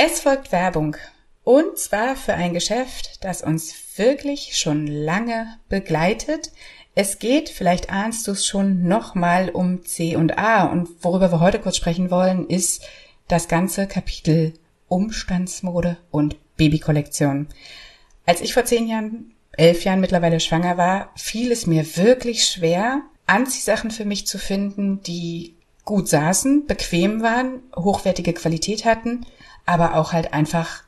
Es folgt Werbung. Und zwar für ein Geschäft, das uns wirklich schon lange begleitet. Es geht, vielleicht ahnst du es schon, nochmal um C und A. Und worüber wir heute kurz sprechen wollen, ist das ganze Kapitel Umstandsmode und Babykollektion. Als ich vor zehn Jahren, elf Jahren mittlerweile schwanger war, fiel es mir wirklich schwer, Anziehsachen für mich zu finden, die gut saßen, bequem waren, hochwertige Qualität hatten, aber auch halt einfach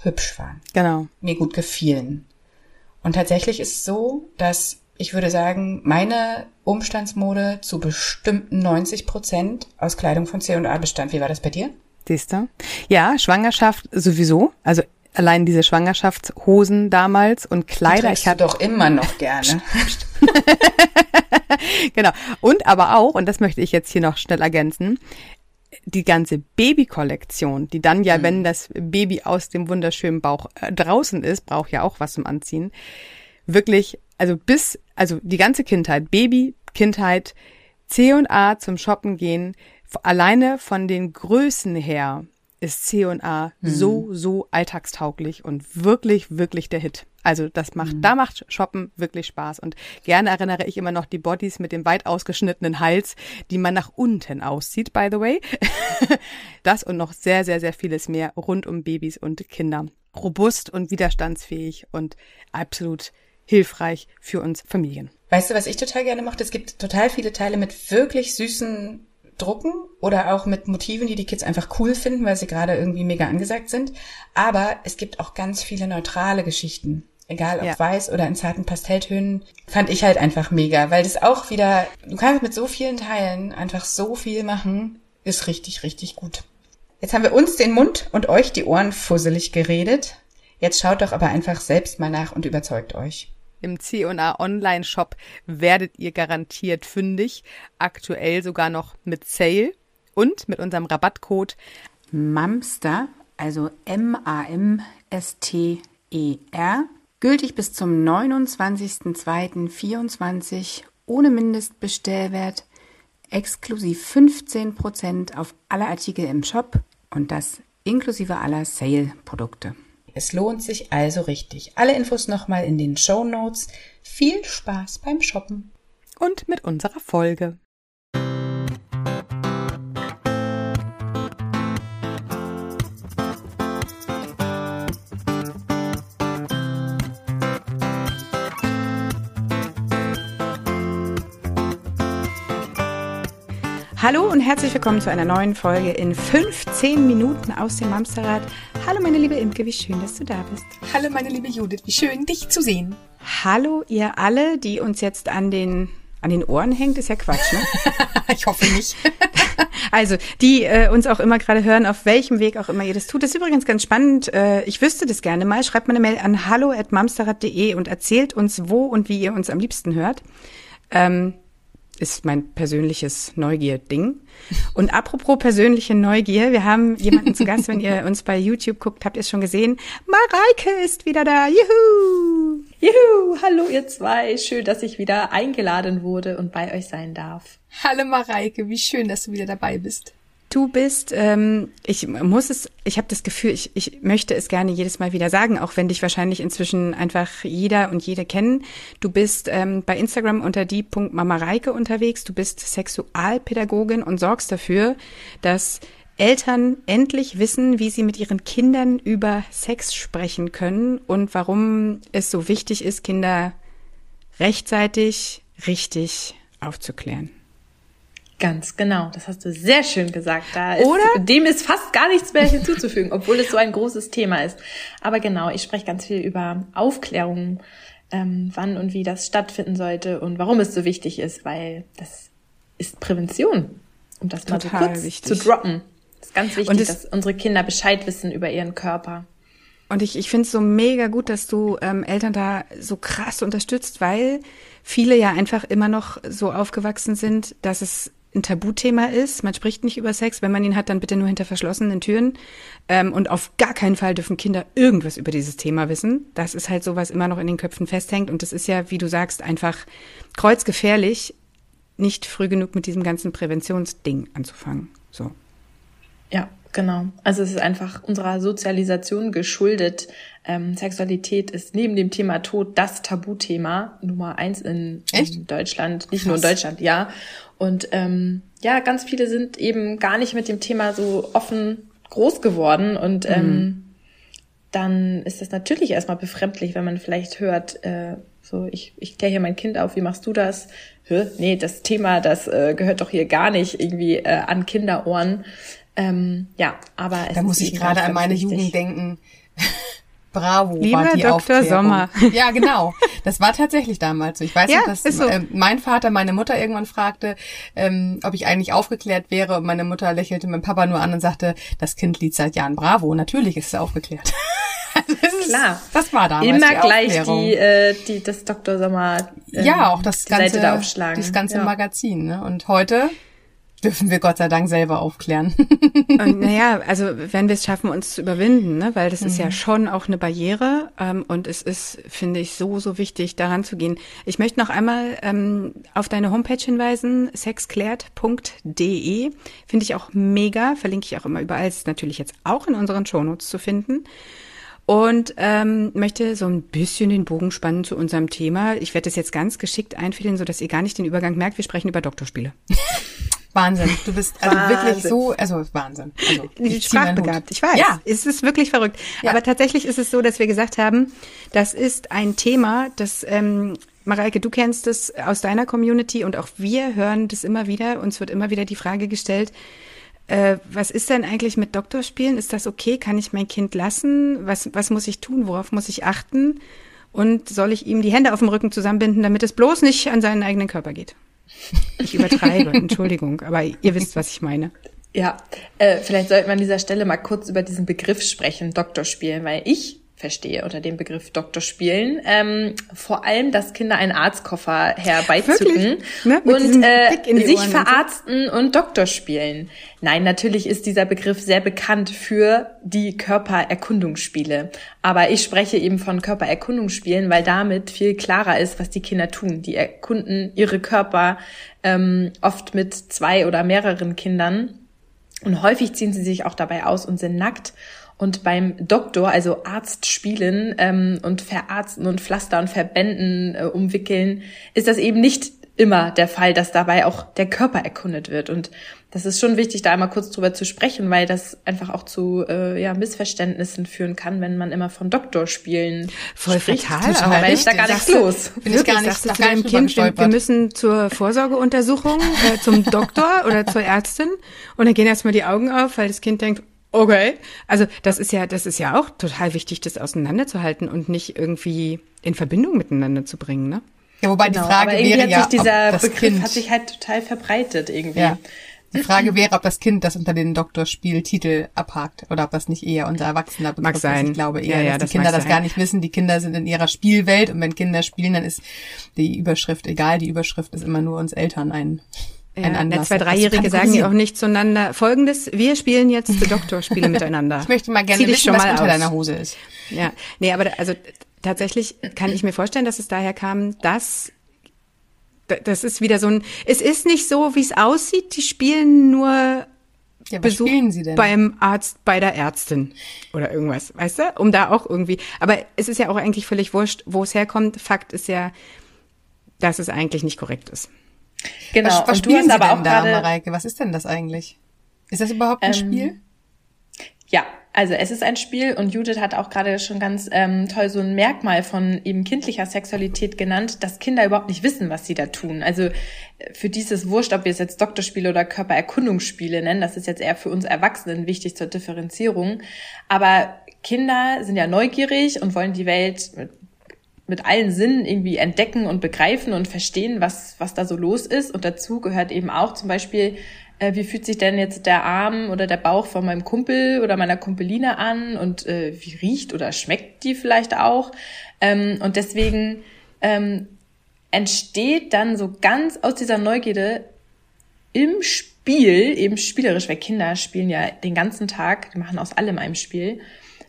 hübsch waren. Genau. Mir gut gefielen. Und tatsächlich ist es so, dass ich würde sagen, meine Umstandsmode zu bestimmten 90 Prozent aus Kleidung von C&A bestand. Wie war das bei dir? Siehst du? Ja, Schwangerschaft sowieso. Also allein diese Schwangerschaftshosen damals und Kleider. ich hatte doch immer noch gerne. genau. Und aber auch, und das möchte ich jetzt hier noch schnell ergänzen, die ganze Babykollektion, die dann ja, mhm. wenn das Baby aus dem wunderschönen Bauch äh, draußen ist, braucht ja auch was zum Anziehen. Wirklich, also bis, also die ganze Kindheit, Baby, Kindheit, C und A zum Shoppen gehen, alleine von den Größen her ist C&A mhm. so, so alltagstauglich und wirklich, wirklich der Hit. Also das macht, mhm. da macht Shoppen wirklich Spaß. Und gerne erinnere ich immer noch die Bodies mit dem weit ausgeschnittenen Hals, die man nach unten aussieht, by the way. das und noch sehr, sehr, sehr vieles mehr rund um Babys und Kinder. Robust und widerstandsfähig und absolut hilfreich für uns Familien. Weißt du, was ich total gerne mochte? Es gibt total viele Teile mit wirklich süßen drucken oder auch mit Motiven, die die Kids einfach cool finden, weil sie gerade irgendwie mega angesagt sind. Aber es gibt auch ganz viele neutrale Geschichten. Egal ob ja. weiß oder in zarten Pastelltönen, fand ich halt einfach mega, weil das auch wieder, du kannst mit so vielen Teilen einfach so viel machen, ist richtig, richtig gut. Jetzt haben wir uns den Mund und euch die Ohren fusselig geredet. Jetzt schaut doch aber einfach selbst mal nach und überzeugt euch. Im C&A Online-Shop werdet ihr garantiert fündig. Aktuell sogar noch mit Sale und mit unserem Rabattcode MAMSTER, also M-A-M-S-T-E-R, gültig bis zum 29.02.24 ohne Mindestbestellwert, exklusiv 15% auf alle Artikel im Shop und das inklusive aller Sale-Produkte. Es lohnt sich also richtig. Alle Infos nochmal in den Show Notes. Viel Spaß beim Shoppen. Und mit unserer Folge. Hallo und herzlich willkommen zu einer neuen Folge in 15 Minuten aus dem Mamsterrad. Hallo meine liebe Imke, wie schön, dass du da bist. Hallo meine liebe Judith, wie schön, dich zu sehen. Hallo ihr alle, die uns jetzt an den an den Ohren hängt, ist ja Quatsch, ne? ich hoffe nicht. also, die äh, uns auch immer gerade hören, auf welchem Weg auch immer ihr das tut. Das ist übrigens ganz spannend. Äh, ich wüsste das gerne mal. Schreibt mal eine Mail an hallo@mamsterrad.de und erzählt uns, wo und wie ihr uns am liebsten hört. Ähm, ist mein persönliches Neugier-Ding. Und apropos persönliche Neugier, wir haben jemanden zu Gast, wenn ihr uns bei YouTube guckt, habt ihr es schon gesehen. Mareike ist wieder da. Juhu! Juhu! Hallo ihr zwei. Schön, dass ich wieder eingeladen wurde und bei euch sein darf. Hallo Mareike, wie schön, dass du wieder dabei bist. Du bist, ähm, ich muss es, ich habe das Gefühl, ich, ich möchte es gerne jedes Mal wieder sagen, auch wenn dich wahrscheinlich inzwischen einfach jeder und jede kennen. Du bist ähm, bei Instagram unter die.mamareike unterwegs. Du bist Sexualpädagogin und sorgst dafür, dass Eltern endlich wissen, wie sie mit ihren Kindern über Sex sprechen können und warum es so wichtig ist, Kinder rechtzeitig richtig aufzuklären. Ganz genau, das hast du sehr schön gesagt. Da ist, Oder? Dem ist fast gar nichts mehr hinzuzufügen, obwohl es so ein großes Thema ist. Aber genau, ich spreche ganz viel über Aufklärung, ähm, wann und wie das stattfinden sollte und warum es so wichtig ist, weil das ist Prävention, um das Total mal so kurz wichtig. zu droppen. Das ist ganz wichtig, dass unsere Kinder Bescheid wissen über ihren Körper. Und ich, ich finde es so mega gut, dass du ähm, Eltern da so krass unterstützt, weil viele ja einfach immer noch so aufgewachsen sind, dass es ein Tabuthema ist. Man spricht nicht über Sex. Wenn man ihn hat, dann bitte nur hinter verschlossenen Türen. Ähm, und auf gar keinen Fall dürfen Kinder irgendwas über dieses Thema wissen. Das ist halt so, was immer noch in den Köpfen festhängt. Und das ist ja, wie du sagst, einfach kreuzgefährlich, nicht früh genug mit diesem ganzen Präventionsding anzufangen. So. Ja, Genau. Also es ist einfach unserer Sozialisation geschuldet. Ähm, Sexualität ist neben dem Thema Tod das Tabuthema Nummer eins in, in Deutschland, nicht Krass. nur in Deutschland, ja. Und ähm, ja, ganz viele sind eben gar nicht mit dem Thema so offen groß geworden und mhm. ähm, dann ist das natürlich erstmal befremdlich, wenn man vielleicht hört, äh, so, ich, ich kläre hier mein Kind auf, wie machst du das? Hä? Nee, das Thema, das äh, gehört doch hier gar nicht irgendwie äh, an Kinderohren. Ähm, ja, aber es Da muss ich gerade an meine. Jugend denken. Bravo Lieber war die Dr. Aufklärung. Sommer. Ja, genau. Das war tatsächlich damals so. Ich weiß ja, noch, dass so. äh, mein Vater meine Mutter irgendwann fragte, ähm, ob ich eigentlich aufgeklärt wäre. Und meine Mutter lächelte meinen Papa nur an und sagte, das Kind liegt seit Jahren Bravo. Natürlich ist es aufgeklärt. das ist, Klar. Das war damals Immer die gleich die, äh, die, das Dr. Sommer. Ähm, ja, auch das ganze, das ganze ja. Magazin. Ne? Und heute dürfen wir Gott sei Dank selber aufklären. und naja, also wenn wir es schaffen, uns zu überwinden, ne? weil das mhm. ist ja mhm. schon auch eine Barriere ähm, und es ist, finde ich, so, so wichtig, daran zu gehen. Ich möchte noch einmal ähm, auf deine Homepage hinweisen, sexklärt.de. Finde ich auch mega, verlinke ich auch immer überall, ist natürlich jetzt auch in unseren Shownotes zu finden. Und ähm, möchte so ein bisschen den Bogen spannen zu unserem Thema. Ich werde das jetzt ganz geschickt einfädeln, so dass ihr gar nicht den Übergang merkt. Wir sprechen über Doktorspiele. Wahnsinn. Du bist also Wahnsinn. wirklich so, also Wahnsinn. Also, ich Sprachbegabt, ich weiß. Ja. Es ist wirklich verrückt. Ja. Aber tatsächlich ist es so, dass wir gesagt haben, das ist ein Thema, das, ähm, Mareike, du kennst es aus deiner Community und auch wir hören das immer wieder. Uns wird immer wieder die Frage gestellt, äh, was ist denn eigentlich mit Doktorspielen? Ist das okay? Kann ich mein Kind lassen? Was, was muss ich tun? Worauf muss ich achten? Und soll ich ihm die Hände auf dem Rücken zusammenbinden, damit es bloß nicht an seinen eigenen Körper geht? Ich übertreibe, Entschuldigung, aber ihr wisst, was ich meine. Ja, äh, vielleicht sollten wir an dieser Stelle mal kurz über diesen Begriff sprechen, Doktorspielen, weil ich verstehe unter dem Begriff Doktorspielen. Ähm, vor allem, dass Kinder einen Arztkoffer herbeizücken ne? und äh, sich verarzten und Doktor spielen. Nein, natürlich ist dieser Begriff sehr bekannt für die Körpererkundungsspiele. Aber ich spreche eben von Körpererkundungsspielen, weil damit viel klarer ist, was die Kinder tun. Die erkunden ihre Körper ähm, oft mit zwei oder mehreren Kindern. Und häufig ziehen sie sich auch dabei aus und sind nackt und beim Doktor, also Arzt spielen ähm, und verarzten und Pflaster und Verbänden äh, umwickeln, ist das eben nicht immer der Fall, dass dabei auch der Körper erkundet wird. Und das ist schon wichtig, da einmal kurz drüber zu sprechen, weil das einfach auch zu äh, ja, Missverständnissen führen kann, wenn man immer von Doktorspielen Voll spricht. fatal, aber ist da gar nichts los. Bin ich gar nicht, gar nicht Kind, wir, wir müssen zur Vorsorgeuntersuchung äh, zum Doktor oder zur Ärztin und dann gehen erstmal die Augen auf, weil das Kind denkt, Okay. Also das ist ja, das ist ja auch total wichtig, das auseinanderzuhalten und nicht irgendwie in Verbindung miteinander zu bringen, ne? Ja, wobei genau, die Frage aber wäre hat ja, sich dieser ob das Begriff kind, hat sich halt total verbreitet irgendwie. Ja. Die Frage wäre, ob das Kind das unter den Doktorspieltitel abhakt oder ob das nicht eher unser Erwachsener betrifft. Mag sein. Ich glaube eher, ja, ja, dass das die Kinder das gar nicht wissen. Die Kinder sind in ihrer Spielwelt und wenn Kinder spielen, dann ist die Überschrift egal. Die Überschrift ist immer nur uns Eltern ein ja, ein Anlass. Zwei Dreijährige sagen ja auch nicht zueinander Folgendes, wir spielen jetzt Doktorspiele miteinander. Ich möchte mal gerne Zieh wissen, schon was mal unter aus. deiner Hose ist. Ja, nee, aber also tatsächlich kann ich mir vorstellen, dass es daher kam, dass das ist wieder so ein, es ist nicht so, wie es aussieht, die spielen nur ja, Besuch beim Arzt, bei der Ärztin oder irgendwas, weißt du? Um da auch irgendwie, aber es ist ja auch eigentlich völlig wurscht, wo es herkommt. Fakt ist ja, dass es eigentlich nicht korrekt ist. Genau. Was, was spielen Sie aber denn auch da, Mareike? Was ist denn das eigentlich? Ist das überhaupt ein ähm, Spiel? Ja, also es ist ein Spiel und Judith hat auch gerade schon ganz ähm, toll so ein Merkmal von eben kindlicher Sexualität genannt, dass Kinder überhaupt nicht wissen, was sie da tun. Also äh, für dieses Wurscht, ob wir es jetzt Doktorspiele oder Körpererkundungsspiele nennen, das ist jetzt eher für uns Erwachsenen wichtig zur Differenzierung. Aber Kinder sind ja neugierig und wollen die Welt mit allen Sinnen irgendwie entdecken und begreifen und verstehen, was, was da so los ist. Und dazu gehört eben auch zum Beispiel, äh, wie fühlt sich denn jetzt der Arm oder der Bauch von meinem Kumpel oder meiner Kumpeline an und äh, wie riecht oder schmeckt die vielleicht auch. Ähm, und deswegen ähm, entsteht dann so ganz aus dieser Neugierde im Spiel, eben spielerisch, weil Kinder spielen ja den ganzen Tag, die machen aus allem ein Spiel,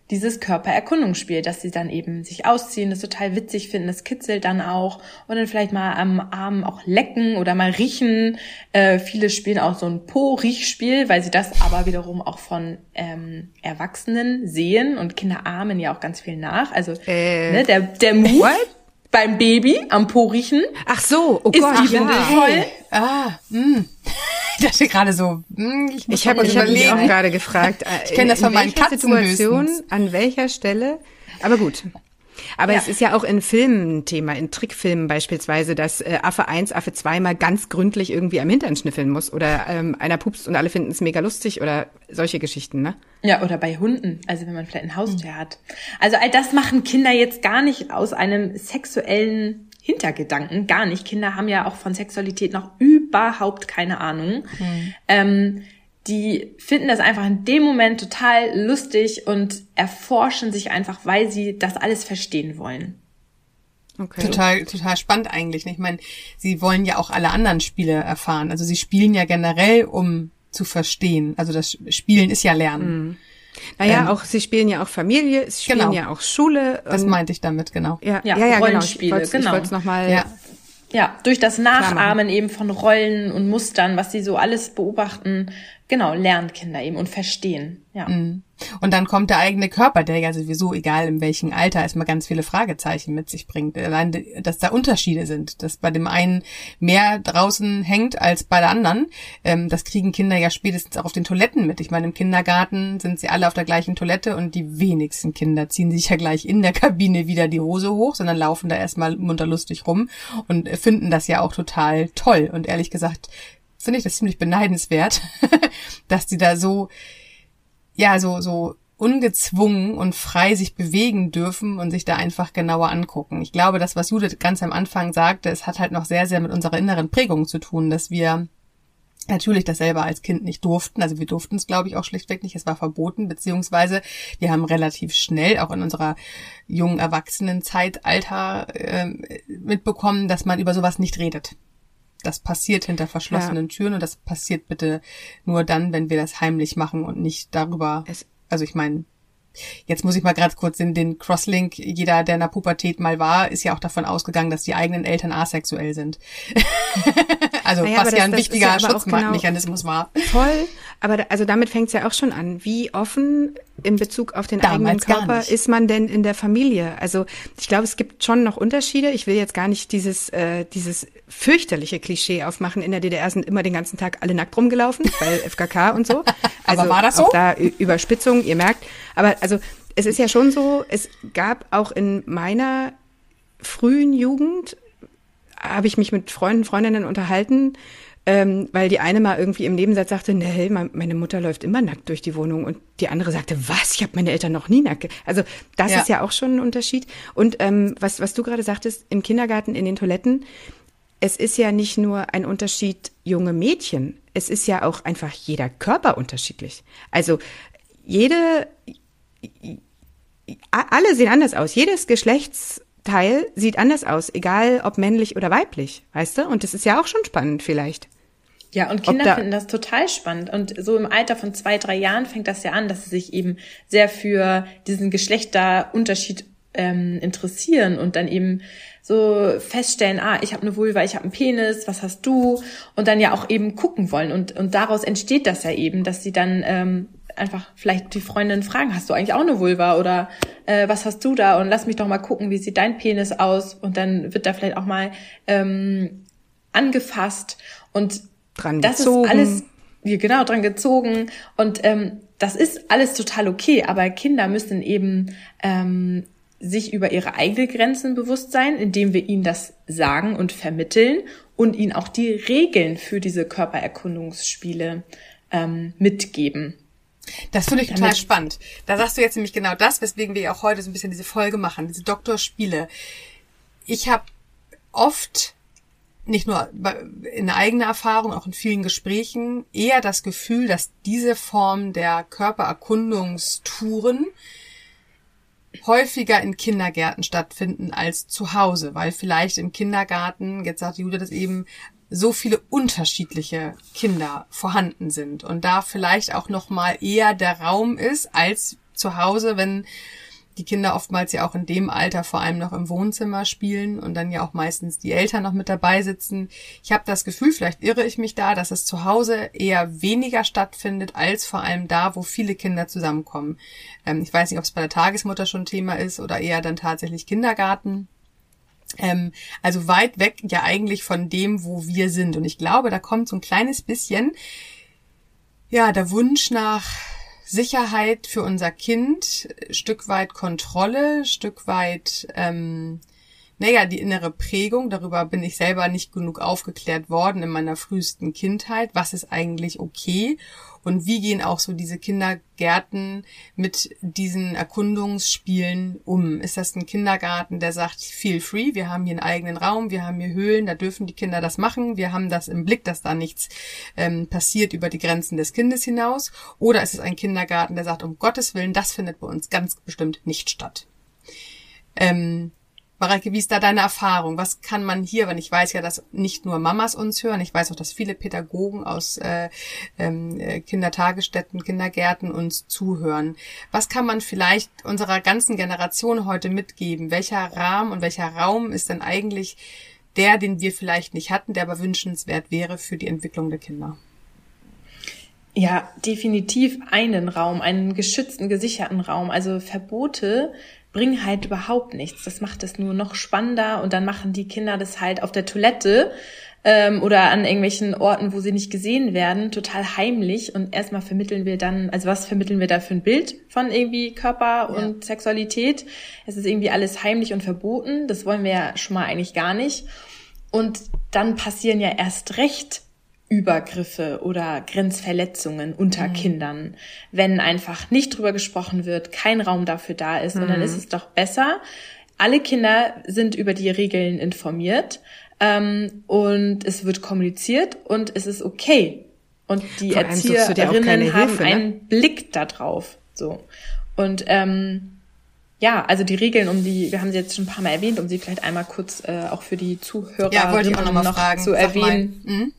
dieses Körpererkundungsspiel, dass sie dann eben sich ausziehen, das total witzig finden, das kitzelt dann auch und dann vielleicht mal am Arm auch lecken oder mal riechen. Äh, viele spielen auch so ein Po-Riechspiel, weil sie das aber wiederum auch von ähm, Erwachsenen sehen und Kinder ahmen ja auch ganz viel nach. Also äh, ne, der, der Move what? beim Baby am Po riechen. Ach so, oh ist Gott, die Windel ja. voll. Hey. Ah, mh. Ich dachte gerade so, mh, ich, Ich habe mich überlegen. auch gerade gefragt, äh, Ich kenn das in von meinen Katzen Situation, an welcher Stelle. Aber gut. Aber Ja. es ist ja auch in Filmen ein Thema, in Trickfilmen beispielsweise, dass äh, Affe 1, Affe 2 mal ganz gründlich irgendwie am Hintern schnüffeln muss oder ähm, einer pupst und alle finden es mega lustig oder solche Geschichten, ne? Ja, oder bei Hunden, also wenn man vielleicht ein Haustier hat. Also all das machen Kinder jetzt gar nicht aus einem sexuellen Hintergedanken, gar nicht. Kinder haben ja auch von Sexualität noch überhaupt keine Ahnung. Ähm, die finden das einfach in dem Moment total lustig und erforschen sich einfach, weil sie das alles verstehen wollen. Okay. Total, total spannend eigentlich. Ich meine, sie wollen ja auch alle anderen Spiele erfahren. Also sie spielen ja generell, um zu verstehen. Also das Spielen ist ja Lernen. Naja, Ähm, auch sie spielen ja auch Familie, sie spielen Genau. ja auch Schule. Das meinte ich damit, genau. ja, Ja, ja, ja, genau. Ich Rollenspiele, wollte es genau. nochmal. Ja. Ja, durch das. Nachahmen eben von Rollen und Mustern, was sie so alles beobachten, genau, lernen Kinder eben und verstehen. Ja. Mhm. Und dann kommt der eigene Körper, der ja sowieso, egal in welchem Alter, erstmal ganz viele Fragezeichen mit sich bringt. Allein, dass da Unterschiede sind, dass bei dem einen mehr draußen hängt als bei der anderen, ähm, das kriegen Kinder ja spätestens auch auf den Toiletten mit. Ich meine, im Kindergarten sind sie alle auf der gleichen Toilette und die wenigsten Kinder ziehen sich ja gleich in der Kabine wieder die Hose hoch, sondern laufen da erstmal munterlustig rum und finden das ja auch total toll. Und ehrlich gesagt, finde ich das ziemlich beneidenswert, dass die da so ja, so, so ungezwungen und frei sich bewegen dürfen und sich da einfach genauer angucken. Ich glaube, das, was Judith ganz am Anfang sagte, es hat halt noch sehr, sehr mit unserer inneren Prägung zu tun, dass wir natürlich das selber als Kind nicht durften. Also wir durften es, glaube ich, auch schlichtweg nicht. Es war verboten, beziehungsweise wir haben relativ schnell, auch in unserer jungen Erwachsenenzeitalter, ähm, mitbekommen, dass man über sowas nicht redet. Das passiert hinter verschlossenen Türen und das passiert bitte nur dann, wenn wir das heimlich machen und nicht darüber. Es- also ich meine, jetzt muss ich mal gerade kurz den, den Crosslink. Jeder, der in der Pubertät mal war, ist ja auch davon ausgegangen, dass die eigenen Eltern asexuell sind. also Naja, was ja ein das wichtiger ja genau- Schutzmechanismus war. Voll, aber da, also damit fängt es ja auch schon an. Wie offen in Bezug auf den eigenen Damals gar Körper ist man denn in der Familie? Also ich glaube, es gibt schon noch Unterschiede. Ich will jetzt gar nicht dieses äh, dieses fürchterliche Klischee aufmachen. In der DDR sind immer den ganzen Tag alle nackt rumgelaufen, weil FKK und so. Also Aber war das so? Auch da Überspitzung, ihr merkt. Aber also es ist ja schon so, es gab auch in meiner frühen Jugend habe ich mich mit Freunden, Freundinnen unterhalten, ähm, weil die eine mal irgendwie im Nebensatz sagte, nee, me- meine Mutter läuft immer nackt durch die Wohnung und die andere sagte, was, ich habe meine Eltern noch nie nackt. ge-" Also das Ja. ist ja auch schon ein Unterschied. Und ähm, was, was du gerade sagtest, im Kindergarten, in den Toiletten, es ist ja nicht nur ein Unterschied junge Mädchen, es ist ja auch einfach jeder Körper unterschiedlich. Also jede, alle sehen anders aus. Jedes Geschlechtsteil sieht anders aus, egal ob männlich oder weiblich, weißt du? Und das ist ja auch schon spannend vielleicht. Ja, und Kinder da- finden das total spannend. Und so im Alter von zwei, drei Jahren fängt das ja an, dass sie sich eben sehr für diesen Geschlechterunterschied ähm, interessieren und dann eben so feststellen, ah, ich habe eine Vulva, ich habe einen Penis, was hast du? Und dann ja auch eben gucken wollen. Und, und daraus entsteht das ja eben, dass sie dann ähm, einfach vielleicht die Freundin fragen, hast du eigentlich auch eine Vulva oder äh, was hast du da? Und lass mich doch mal gucken, wie sieht dein Penis aus? Und dann wird da vielleicht auch mal ähm, angefasst und Dran das gezogen. ist alles ja, genau dran gezogen und ähm, das ist alles total okay, aber Kinder müssen eben ähm, sich über ihre eigenen Grenzen bewusst sein, indem wir ihnen das sagen und vermitteln und ihnen auch die Regeln für diese Körpererkundungsspiele ähm, mitgeben. Das finde ich total Damit- spannend. Da sagst du jetzt nämlich genau das, weswegen wir auch heute so ein bisschen diese Folge machen, diese Doktorspiele. Ich habe oft, nicht nur in eigener Erfahrung, auch in vielen Gesprächen, eher das Gefühl, dass diese Form der Körpererkundungstouren häufiger in Kindergärten stattfinden als zu Hause, weil vielleicht im Kindergarten, jetzt sagte Julia das eben, so viele unterschiedliche Kinder vorhanden sind und da vielleicht auch noch mal eher der Raum ist als zu Hause, wenn die Kinder oftmals ja auch in dem Alter vor allem noch im Wohnzimmer spielen und dann ja auch meistens die Eltern noch mit dabei sitzen. Ich habe das Gefühl, vielleicht irre ich mich da, dass es zu Hause eher weniger stattfindet als vor allem da, wo viele Kinder zusammenkommen. Ähm, ich weiß nicht, ob es bei der Tagesmutter schon Thema ist oder eher dann tatsächlich Kindergarten. Ähm, also weit weg ja eigentlich von dem, wo wir sind. Und ich glaube, da kommt so ein kleines bisschen, ja, der Wunsch nach Sicherheit für unser Kind, Stück weit Kontrolle, Stück weit, ähm, naja, die innere Prägung. Darüber bin ich selber nicht genug aufgeklärt worden in meiner frühesten Kindheit. Was ist eigentlich okay? Und wie gehen auch so diese Kindergärten mit diesen Erkundungsspielen um? Ist das ein Kindergarten, der sagt, feel free, wir haben hier einen eigenen Raum, wir haben hier Höhlen, da dürfen die Kinder das machen, wir haben das im Blick, dass da nichts ähm, passiert über die Grenzen des Kindes hinaus? Oder ist es ein Kindergarten, der sagt, um Gottes Willen, das findet bei uns ganz bestimmt nicht statt? Ähm, Mareike, wie ist da deine Erfahrung? Was kann man hier, wenn ich weiß ja, dass nicht nur Mamas uns hören, ich weiß auch, dass viele Pädagogen aus äh, ähm, äh, Kindertagesstätten, Kindergärten uns zuhören. Was kann man vielleicht unserer ganzen Generation heute mitgeben? Welcher Rahmen und welcher Raum ist denn eigentlich der, den wir vielleicht nicht hatten, der aber wünschenswert wäre für die Entwicklung der Kinder? Ja, definitiv einen Raum, einen geschützten, gesicherten Raum. Also Verbote bringen halt überhaupt nichts. Das macht es nur noch spannender und dann machen die Kinder das halt auf der Toilette ähm, oder an irgendwelchen Orten, wo sie nicht gesehen werden, total heimlich. Und erstmal vermitteln wir dann, also was vermitteln wir da für ein Bild von irgendwie Körper und ja. Sexualität? Es ist irgendwie alles heimlich und verboten. Das wollen wir ja schon mal eigentlich gar nicht. Und dann passieren ja erst recht Übergriffe oder Grenzverletzungen unter mhm. Kindern, wenn einfach nicht drüber gesprochen wird, kein Raum dafür da ist. Mhm. Und dann ist mhm. es doch besser, alle Kinder sind über die Regeln informiert ähm, und es wird kommuniziert und es ist okay. Und die Erzieherinnen haben Hilfe, ne? einen Blick darauf. So. Und ähm, ja, also die Regeln, um die, wir haben sie jetzt schon ein paar Mal erwähnt, um sie vielleicht einmal kurz äh, auch für die Zuhörer ja, noch, noch zu erwähnen. Mhm.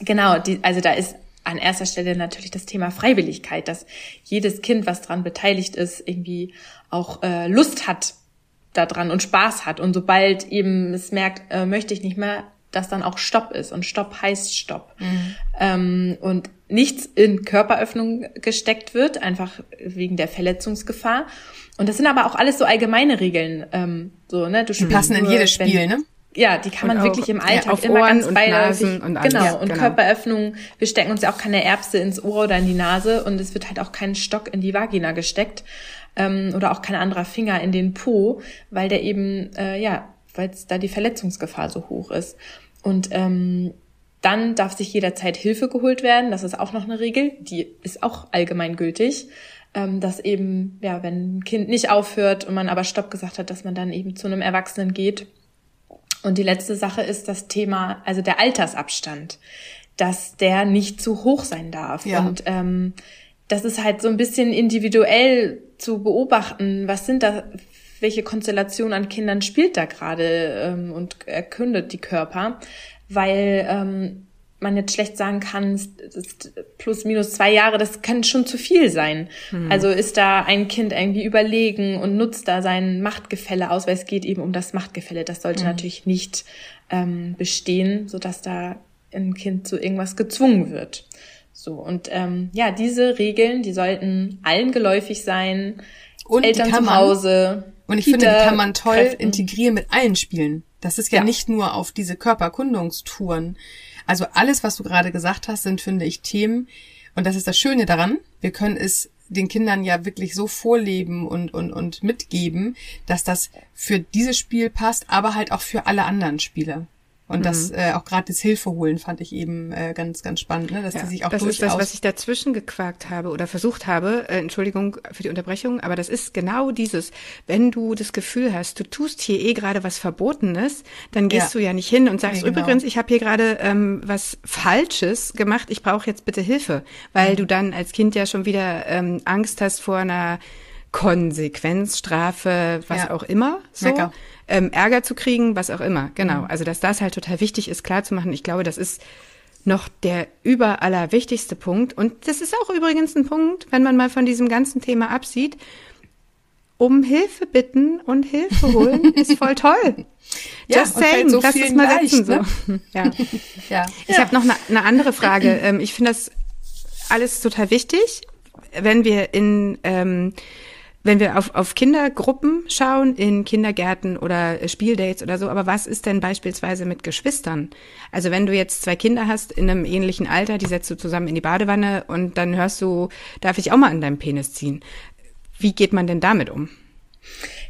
Genau, die, also da ist an erster Stelle natürlich das Thema Freiwilligkeit, dass jedes Kind, was dran beteiligt ist, irgendwie auch äh, Lust hat daran und Spaß hat. Und sobald eben es merkt, äh, möchte ich nicht mehr, dass dann auch Stopp ist. Und Stopp heißt Stopp. Mhm. Ähm, und nichts in Körperöffnung gesteckt wird, einfach wegen der Verletzungsgefahr. Und das sind aber auch alles so allgemeine Regeln. Ähm, so, ne? Du Die passen in jedes Spiel, ne? Ja, die kann man auch, wirklich im Alltag ja, immer Ohren ganz beiläufig. Und genau, ja, und genau. Körperöffnung. Wir stecken uns ja auch keine Erbse ins Ohr oder in die Nase und es wird halt auch kein Stock in die Vagina gesteckt ähm, oder auch kein anderer Finger in den Po, weil der eben, äh, ja, weil da die Verletzungsgefahr so hoch ist. Und ähm, dann darf sich jederzeit Hilfe geholt werden. Das ist auch noch eine Regel, die ist auch allgemeingültig. Ähm, dass eben, ja, wenn ein Kind nicht aufhört und man aber Stopp gesagt hat, dass man dann eben zu einem Erwachsenen geht und die letzte Sache ist das Thema, also der Altersabstand, dass der nicht zu hoch sein darf. Ja. Und ähm, das ist halt so ein bisschen individuell zu beobachten, was sind da, welche Konstellation an Kindern spielt da gerade ähm, und erkündet die Körper, weil ähm, man jetzt schlecht sagen kann, plus minus zwei Jahre, das kann schon zu viel sein. Hm. Also ist da ein Kind irgendwie überlegen und nutzt da sein Machtgefälle aus, weil es geht eben um das Machtgefälle. Das sollte hm. natürlich nicht ähm, bestehen, so dass da ein Kind zu irgendwas gezwungen wird. So und ähm, ja, diese Regeln, die sollten allen geläufig sein. Und Eltern zu Hause. Und ich Kita finde, die kann man toll Kräften. integrieren mit allen Spielen. Das ist ja, ja. nicht nur auf diese Körperkundungstouren also alles, was du gerade gesagt hast, sind, finde ich, Themen. Und das ist das Schöne daran. Wir können es den Kindern ja wirklich so vorleben und, und, und mitgeben, dass das für dieses Spiel passt, aber halt auch für alle anderen Spiele. Und mhm. das äh, auch gerade das Hilfe holen fand ich eben äh, ganz, ganz spannend, ne? dass ja, die sich auch das durchaus... Das ist das, was ich dazwischen gequakt habe oder versucht habe. Äh, Entschuldigung für die Unterbrechung, aber das ist genau dieses. Wenn du das Gefühl hast, du tust hier eh gerade was Verbotenes, dann gehst ja. du ja nicht hin und sagst, nee, genau. übrigens, ich habe hier gerade ähm, was Falsches gemacht, ich brauche jetzt bitte Hilfe, weil mhm. du dann als Kind ja schon wieder ähm, Angst hast vor einer Konsequenz, Strafe, was ja. auch immer. So. Ähm, Ärger zu kriegen, was auch immer. Genau. Mhm. Also dass das halt total wichtig ist, klar zu machen. Ich glaube, das ist noch der überaller wichtigste Punkt. Und das ist auch übrigens ein Punkt, wenn man mal von diesem ganzen Thema absieht. Um Hilfe bitten und Hilfe holen ist voll toll. Just ja, saying, so lass es mal leicht, setzen. Ne? So. Ja. ja. Ich ja. habe noch eine, eine andere Frage. Ähm, ich finde das alles total wichtig, wenn wir in ähm, wenn wir auf, auf Kindergruppen schauen, in Kindergärten oder Spieldates oder so, aber was ist denn beispielsweise mit Geschwistern? Also wenn du jetzt zwei Kinder hast in einem ähnlichen Alter, die setzt du zusammen in die Badewanne und dann hörst du, darf ich auch mal an deinem Penis ziehen? Wie geht man denn damit um?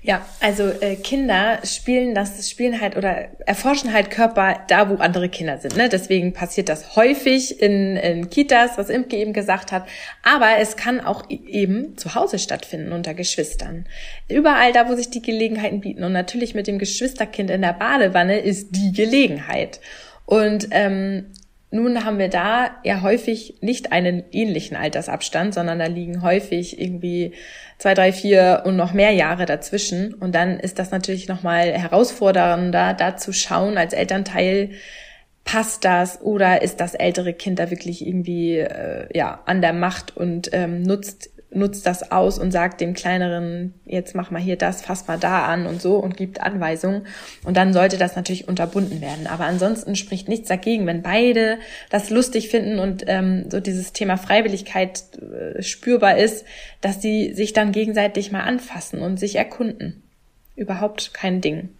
Ja, also äh, Kinder spielen das spielen halt oder erforschen halt Körper da, wo andere Kinder sind. Ne? Deswegen passiert das häufig in, in Kitas, was Imke eben gesagt hat. Aber es kann auch eben zu Hause stattfinden unter Geschwistern. Überall da, wo sich die Gelegenheiten bieten. Und natürlich mit dem Geschwisterkind in der Badewanne ist die Gelegenheit. Und ähm, nun haben wir da ja häufig nicht einen ähnlichen Altersabstand, sondern da liegen häufig irgendwie zwei, drei, vier und noch mehr Jahre dazwischen. Und dann ist das natürlich nochmal herausfordernder, da zu schauen als Elternteil, passt das oder ist das ältere Kind da wirklich irgendwie äh, ja an der Macht und ähm, nutzt nutzt das aus und sagt dem kleineren, jetzt mach mal hier das, fass mal da an und so und gibt Anweisungen. Und dann sollte das natürlich unterbunden werden. Aber ansonsten spricht nichts dagegen, wenn beide das lustig finden und ähm, so dieses Thema Freiwilligkeit äh, spürbar ist, dass sie sich dann gegenseitig mal anfassen und sich erkunden. Überhaupt kein Ding.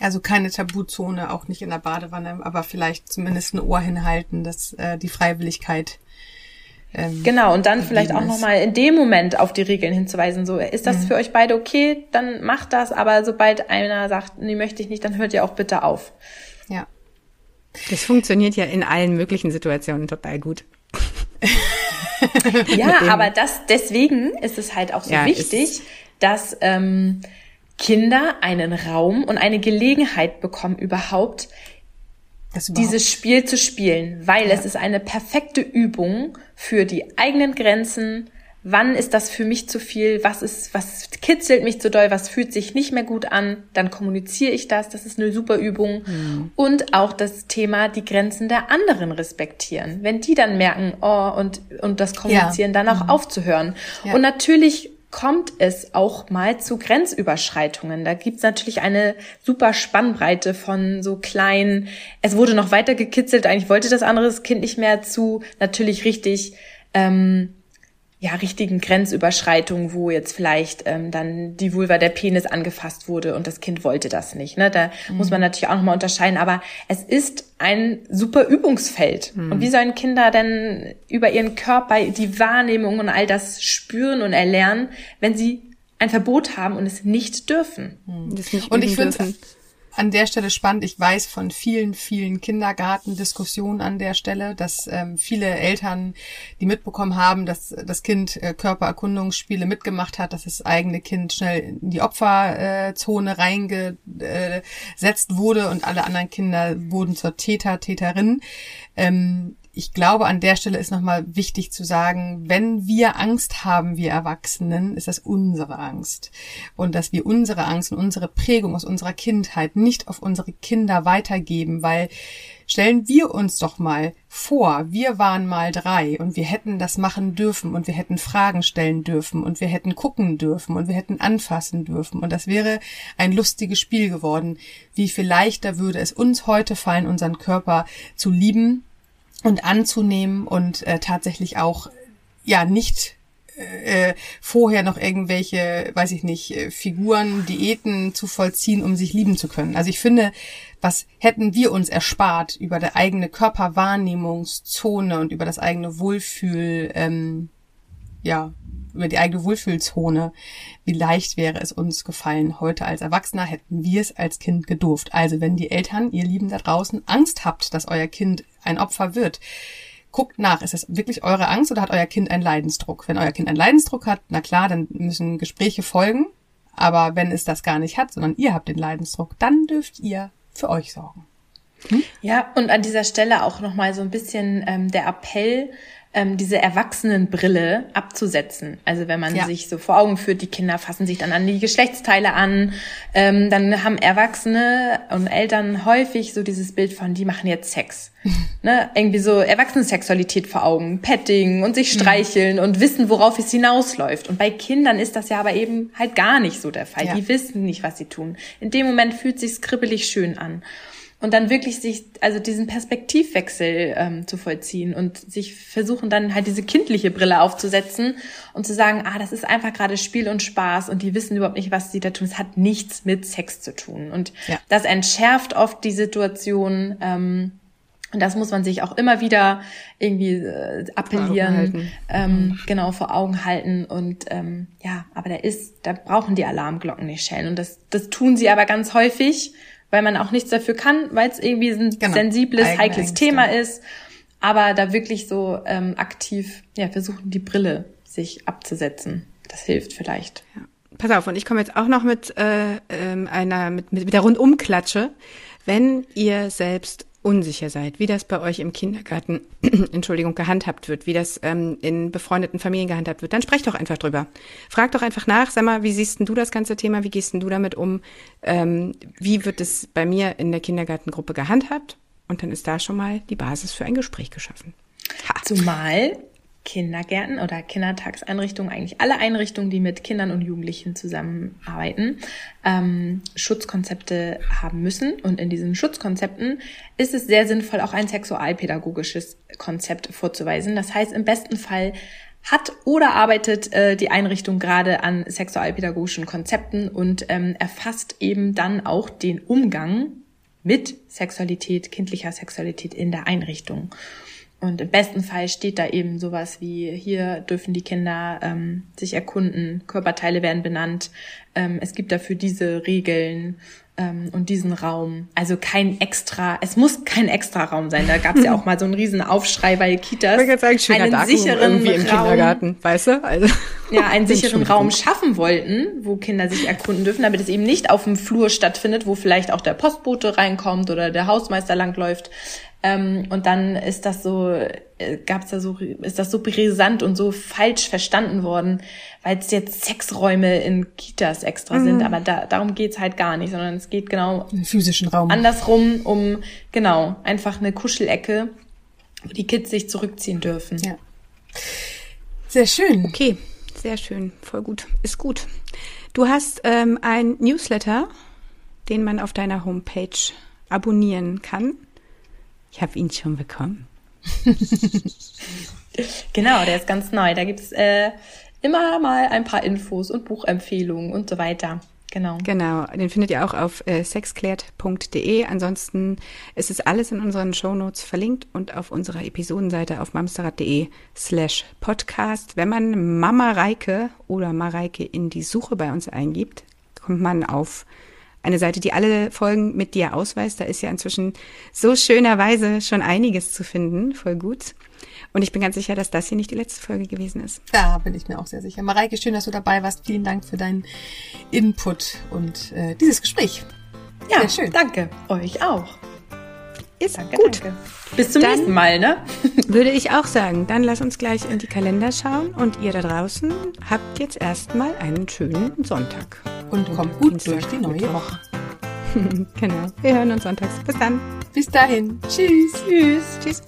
Also keine Tabuzone, auch nicht in der Badewanne, aber vielleicht zumindest ein Ohr hinhalten, dass äh, die Freiwilligkeit ähm, genau, und dann vielleicht auch nochmal in dem Moment auf die Regeln hinzuweisen. So, ist das mhm. für euch beide okay? Dann macht das, aber sobald einer sagt, nee, möchte ich nicht, dann hört ihr auch bitte auf. Ja. Das funktioniert ja in allen möglichen Situationen total gut. ja, aber das, deswegen ist es halt auch so ja, wichtig, dass ähm, Kinder einen Raum und eine Gelegenheit bekommen, überhaupt dieses Spiel zu spielen, weil ja. es ist eine perfekte Übung für die eigenen Grenzen. Wann ist das für mich zu viel? Was ist, was kitzelt mich zu doll? Was fühlt sich nicht mehr gut an? Dann kommuniziere ich das. Das ist eine super Übung. Mhm. Und auch das Thema, die Grenzen der anderen respektieren. Wenn die dann merken, oh, und, und das Kommunizieren ja. dann auch mhm. aufzuhören. Ja. Und natürlich kommt es auch mal zu Grenzüberschreitungen. Da gibt's natürlich eine super Spannbreite von so kleinen, es wurde noch weiter gekitzelt, eigentlich wollte das andere Kind nicht mehr zu, natürlich richtig ähm, ja, richtigen Grenzüberschreitungen, wo jetzt vielleicht ähm, dann die Vulva der Penis angefasst wurde und das Kind wollte das nicht. Ne? Da mhm. muss man natürlich auch nochmal unterscheiden. Aber es ist ein super Übungsfeld. Mhm. Und wie sollen Kinder denn über ihren Körper die Wahrnehmung und all das spüren und erlernen, wenn sie ein Verbot haben und es nicht dürfen? Mhm. und ich finde an der Stelle spannend. Ich weiß von vielen, vielen Kindergartendiskussionen an der Stelle, dass ähm, viele Eltern, die mitbekommen haben, dass das Kind äh, Körpererkundungsspiele mitgemacht hat, dass das eigene Kind schnell in die Opferzone reingesetzt wurde und alle anderen Kinder wurden zur Täter, Täterin. Ähm, ich glaube, an der Stelle ist nochmal wichtig zu sagen, wenn wir Angst haben, wir Erwachsenen, ist das unsere Angst. Und dass wir unsere Angst und unsere Prägung aus unserer Kindheit nicht auf unsere Kinder weitergeben, weil stellen wir uns doch mal vor, wir waren mal drei und wir hätten das machen dürfen und wir hätten Fragen stellen dürfen und wir hätten gucken dürfen und wir hätten anfassen dürfen und das wäre ein lustiges Spiel geworden. Wie viel leichter würde es uns heute fallen, unseren Körper zu lieben, und anzunehmen und äh, tatsächlich auch ja nicht äh, vorher noch irgendwelche, weiß ich nicht, äh, Figuren, Diäten zu vollziehen, um sich lieben zu können. Also ich finde, was hätten wir uns erspart über die eigene Körperwahrnehmungszone und über das eigene Wohlfühl, ähm, ja, über die eigene Wohlfühlzone, wie leicht wäre es uns gefallen. Heute als Erwachsener hätten wir es als Kind gedurft. Also wenn die Eltern, ihr Lieben da draußen, Angst habt, dass euer Kind ein Opfer wird, guckt nach, ist es wirklich eure Angst oder hat euer Kind einen Leidensdruck? Wenn euer Kind einen Leidensdruck hat, na klar, dann müssen Gespräche folgen. Aber wenn es das gar nicht hat, sondern ihr habt den Leidensdruck, dann dürft ihr für euch sorgen. Hm? Ja, und an dieser Stelle auch nochmal so ein bisschen ähm, der Appell, ähm, diese Erwachsenenbrille abzusetzen. Also wenn man ja. sich so vor Augen führt, die Kinder fassen sich dann an die Geschlechtsteile an, ähm, dann haben Erwachsene und Eltern häufig so dieses Bild von, die machen jetzt Sex. ne? Irgendwie so Erwachsenensexualität vor Augen, Petting und sich mhm. streicheln mhm. und wissen, worauf es hinausläuft. Und bei Kindern ist das ja aber eben halt gar nicht so der Fall. Ja. Die wissen nicht, was sie tun. In dem Moment fühlt sich kribbelig schön an und dann wirklich sich, also diesen Perspektivwechsel ähm, zu vollziehen und sich versuchen dann halt diese kindliche Brille aufzusetzen und zu sagen, ah, das ist einfach gerade Spiel und Spaß und die wissen überhaupt nicht, was sie da tun. Es hat nichts mit Sex zu tun. Und ja. das entschärft oft die Situation. Ähm, und das muss man sich auch immer wieder irgendwie äh, appellieren, ähm, mhm. genau vor Augen halten. Und ähm, ja, aber da ist, da brauchen die Alarmglocken nicht schellen. Und das, das tun sie aber ganz häufig weil man auch nichts dafür kann, weil es irgendwie ein genau. sensibles, Eigene heikles Ängste. Thema ist. Aber da wirklich so ähm, aktiv ja, versuchen, die Brille sich abzusetzen. Das hilft vielleicht. Ja. Pass auf, und ich komme jetzt auch noch mit äh, ähm, einer mit, mit, mit der Rundumklatsche. Wenn ihr selbst unsicher seid, wie das bei euch im Kindergarten, Entschuldigung, gehandhabt wird, wie das ähm, in befreundeten Familien gehandhabt wird, dann sprecht doch einfach drüber. Frag doch einfach nach, sag mal, wie siehst denn du das ganze Thema, wie gehst denn du damit um, ähm, wie wird es bei mir in der Kindergartengruppe gehandhabt? Und dann ist da schon mal die Basis für ein Gespräch geschaffen. Ha. Zumal Kindergärten oder Kindertagseinrichtungen, eigentlich alle Einrichtungen, die mit Kindern und Jugendlichen zusammenarbeiten, ähm, Schutzkonzepte haben müssen. Und in diesen Schutzkonzepten ist es sehr sinnvoll, auch ein sexualpädagogisches Konzept vorzuweisen. Das heißt, im besten Fall hat oder arbeitet äh, die Einrichtung gerade an sexualpädagogischen Konzepten und ähm, erfasst eben dann auch den Umgang mit Sexualität, kindlicher Sexualität in der Einrichtung. Und im besten Fall steht da eben sowas wie, hier dürfen die Kinder ähm, sich erkunden, Körperteile werden benannt, ähm, es gibt dafür diese Regeln ähm, und diesen Raum. Also kein extra, es muss kein extra Raum sein. Da gab es ja auch mal so einen riesen Aufschrei bei Kitas. Ich sagen, schöner einen Darken sicheren irgendwie im Raum, Kindergarten, weißt du? Also, ja, einen sicheren Raum schaffen wollten, wo Kinder sich erkunden dürfen, damit es eben nicht auf dem Flur stattfindet, wo vielleicht auch der Postbote reinkommt oder der Hausmeister langläuft, ähm, und dann ist das so, äh, gab's da so, ist das so brisant und so falsch verstanden worden, weil es jetzt Sexräume in Kitas extra mhm. sind. Aber da, darum geht's halt gar nicht, sondern es geht genau Im physischen Raum. andersrum um genau einfach eine Kuschelecke, wo die Kids sich zurückziehen dürfen. Ja. Sehr schön. Okay, sehr schön, voll gut, ist gut. Du hast ähm, ein Newsletter, den man auf deiner Homepage abonnieren kann. Ich habe ihn schon bekommen. genau, der ist ganz neu. Da gibt's äh, immer mal ein paar Infos und Buchempfehlungen und so weiter. Genau. Genau, den findet ihr auch auf äh, sexklärt.de. Ansonsten ist es alles in unseren Shownotes verlinkt und auf unserer Episodenseite auf mamsterrad.de slash podcast. Wenn man Mama Reike oder Mareike in die Suche bei uns eingibt, kommt man auf eine Seite, die alle Folgen mit dir ausweist. Da ist ja inzwischen so schönerweise schon einiges zu finden. Voll gut. Und ich bin ganz sicher, dass das hier nicht die letzte Folge gewesen ist. Da bin ich mir auch sehr sicher. Mareike, schön, dass du dabei warst. Vielen Dank für deinen Input und äh, dieses Gespräch. Ja, sehr schön. Danke. Euch auch. Ist danke, gut. Danke. Bis zum dann nächsten Mal, ne? würde ich auch sagen. Dann lass uns gleich in die Kalender schauen und ihr da draußen habt jetzt erstmal einen schönen Sonntag. Und, und kommt gut Dienstag durch die neue Woche. genau. Wir hören uns sonntags. Bis dann. Bis dahin. Tschüss. Tschüss. Tschüss.